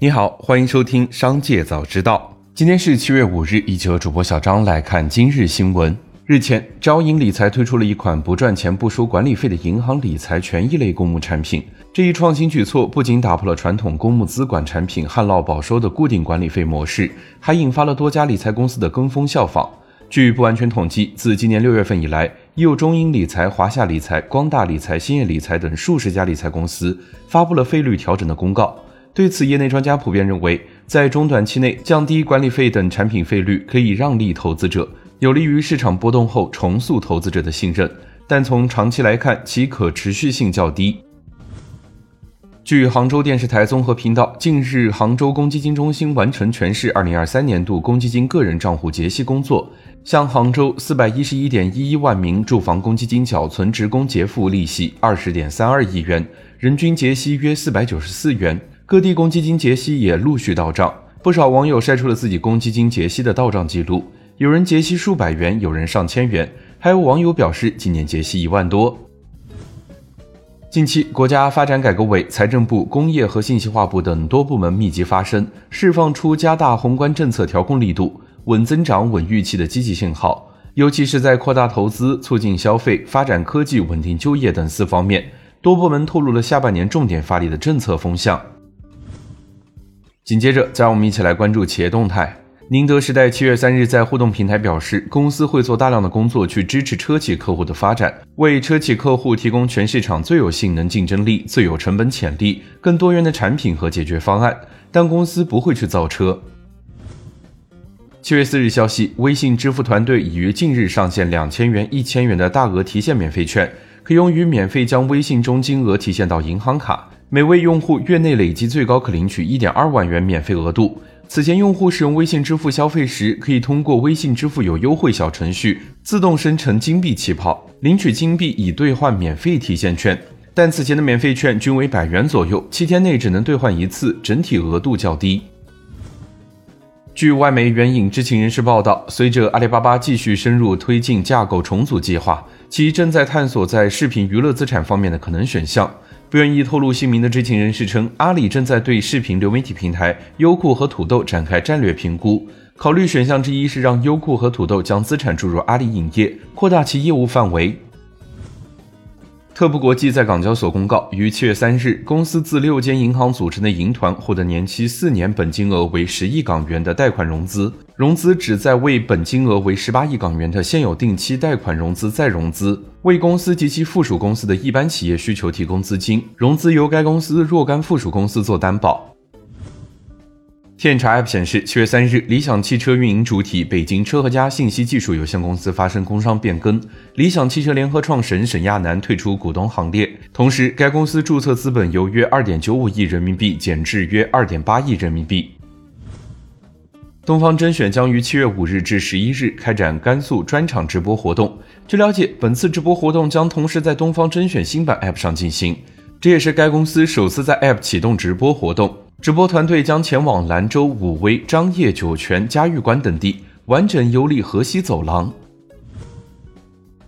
你好，欢迎收听《商界早知道》。今天是七月五日，一起和主播小张来看今日新闻。日前，招银理财推出了一款不赚钱不收管理费的银行理财权益类公募产品。这一创新举措不仅打破了传统公募资管产品旱涝保收的固定管理费模式，还引发了多家理财公司的跟风效仿。据不完全统计，自今年六月份以来，已有中银理财、华夏理财、光大理财、兴业理财等数十家理财公司发布了费率调整的公告。对此，业内专家普遍认为，在中短期内降低管理费等产品费率，可以让利投资者。有利于市场波动后重塑投资者的信任，但从长期来看，其可持续性较低。据杭州电视台综合频道，近日杭州公积金中心完成全市二零二三年度公积金个人账户结息工作，向杭州四百一十一点一一万名住房公积金缴存职工结付利息二十点三二亿元，人均结息约四百九十四元。各地公积金结息也陆续到账，不少网友晒出了自己公积金结息的到账记录。有人结息数百元，有人上千元，还有网友表示今年结息一万多。近期，国家发展改革委、财政部、工业和信息化部等多部门密集发声，释放出加大宏观政策调控力度、稳增长、稳预期的积极信号。尤其是在扩大投资、促进消费、发展科技、稳定就业等四方面，多部门透露了下半年重点发力的政策风向。紧接着，再让我们一起来关注企业动态。宁德时代七月三日在互动平台表示，公司会做大量的工作去支持车企客户的发展，为车企客户提供全市场最有性能竞争力、最有成本潜力、更多元的产品和解决方案。但公司不会去造车。七月四日消息，微信支付团队已于近日上线两千元、一千元的大额提现免费券，可用于免费将微信中金额提现到银行卡，每位用户月内累计最高可领取一点二万元免费额度。此前，用户使用微信支付消费时，可以通过微信支付有优惠小程序自动生成金币气泡，领取金币以兑换免费提现券。但此前的免费券均为百元左右，七天内只能兑换一次，整体额度较低。据外媒援引知情人士报道，随着阿里巴巴继续深入推进架构重组计划，其正在探索在视频娱乐资产方面的可能选项。不愿意透露姓名的知情人士称，阿里正在对视频流媒体平台优酷和土豆展开战略评估，考虑选项之一是让优酷和土豆将资产注入阿里影业，扩大其业务范围。特步国际在港交所公告，于七月三日，公司自六间银行组成的银团获得年期四年、本金额为十亿港元的贷款融资，融资旨在为本金额为十八亿港元的现有定期贷款融资再融资，为公司及其附属公司的一般企业需求提供资金，融资由该公司若干附属公司做担保。天眼查 App 显示，七月三日，理想汽车运营主体北京车和家信息技术有限公司发生工商变更，理想汽车联合创始人沈亚楠退出股东行列。同时，该公司注册资本由约二点九五亿人民币减至约二点八亿人民币。东方甄选将于七月五日至十一日开展甘肃专场直播活动。据了解，本次直播活动将同时在东方甄选新版 App 上进行，这也是该公司首次在 App 启动直播活动。直播团队将前往兰州、武威、张掖、酒泉、嘉峪关等地，完整游历河西走廊。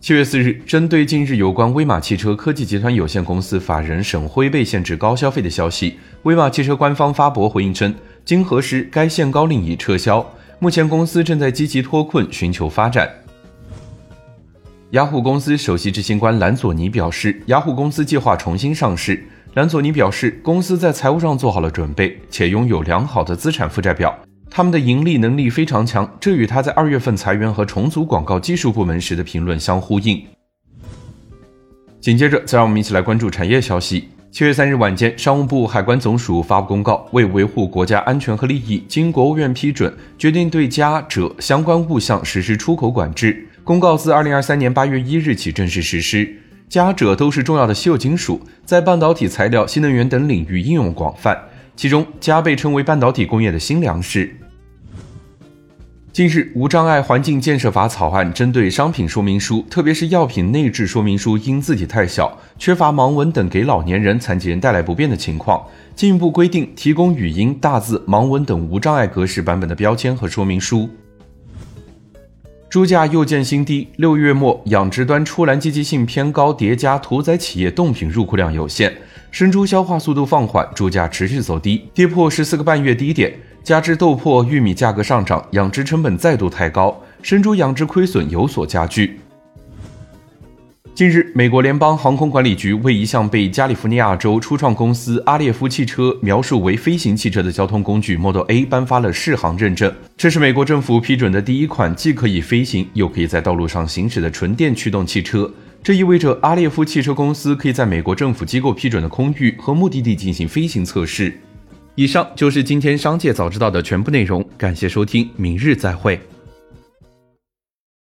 七月四日，针对近日有关威马汽车科技集团有限公司法人沈辉被限制高消费的消息，威马汽车官方发博回应称，经核实，该限高令已撤销，目前公司正在积极脱困，寻求发展。雅虎公司首席执行官兰佐尼表示，雅虎公司计划重新上市。兰佐尼表示，公司在财务上做好了准备，且拥有良好的资产负债表。他们的盈利能力非常强，这与他在二月份裁员和重组广告技术部门时的评论相呼应。紧接着，再让我们一起来关注产业消息。七月三日晚间，商务部海关总署发布公告，为维护国家安全和利益，经国务院批准，决定对加者相关物项实施出口管制。公告自二零二三年八月一日起正式实施。加锗都是重要的稀有金属，在半导体材料、新能源等领域应用广泛。其中，镓被称为半导体工业的新粮食。近日，《无障碍环境建设法》草案针对商品说明书，特别是药品内置说明书因字体太小、缺乏盲文等给老年人、残疾人带来不便的情况，进一步规定提供语音、大字、盲文等无障碍格式版本的标签和说明书。猪价又见新低。六月末，养殖端出栏积极性偏高，叠加屠宰企业冻品入库量有限，生猪消化速度放缓，猪价持续走低，跌破十四个半月低点。加之豆粕、玉米价格上涨，养殖成本再度抬高，生猪养殖亏损有所加剧。近日，美国联邦航空管理局为一项被加利福尼亚州初创公司阿列夫汽车描述为飞行汽车的交通工具 Model A 颁发了适航认证。这是美国政府批准的第一款既可以飞行又可以在道路上行驶的纯电驱动汽车。这意味着阿列夫汽车公司可以在美国政府机构批准的空域和目的地进行飞行测试。以上就是今天商界早知道的全部内容，感谢收听，明日再会。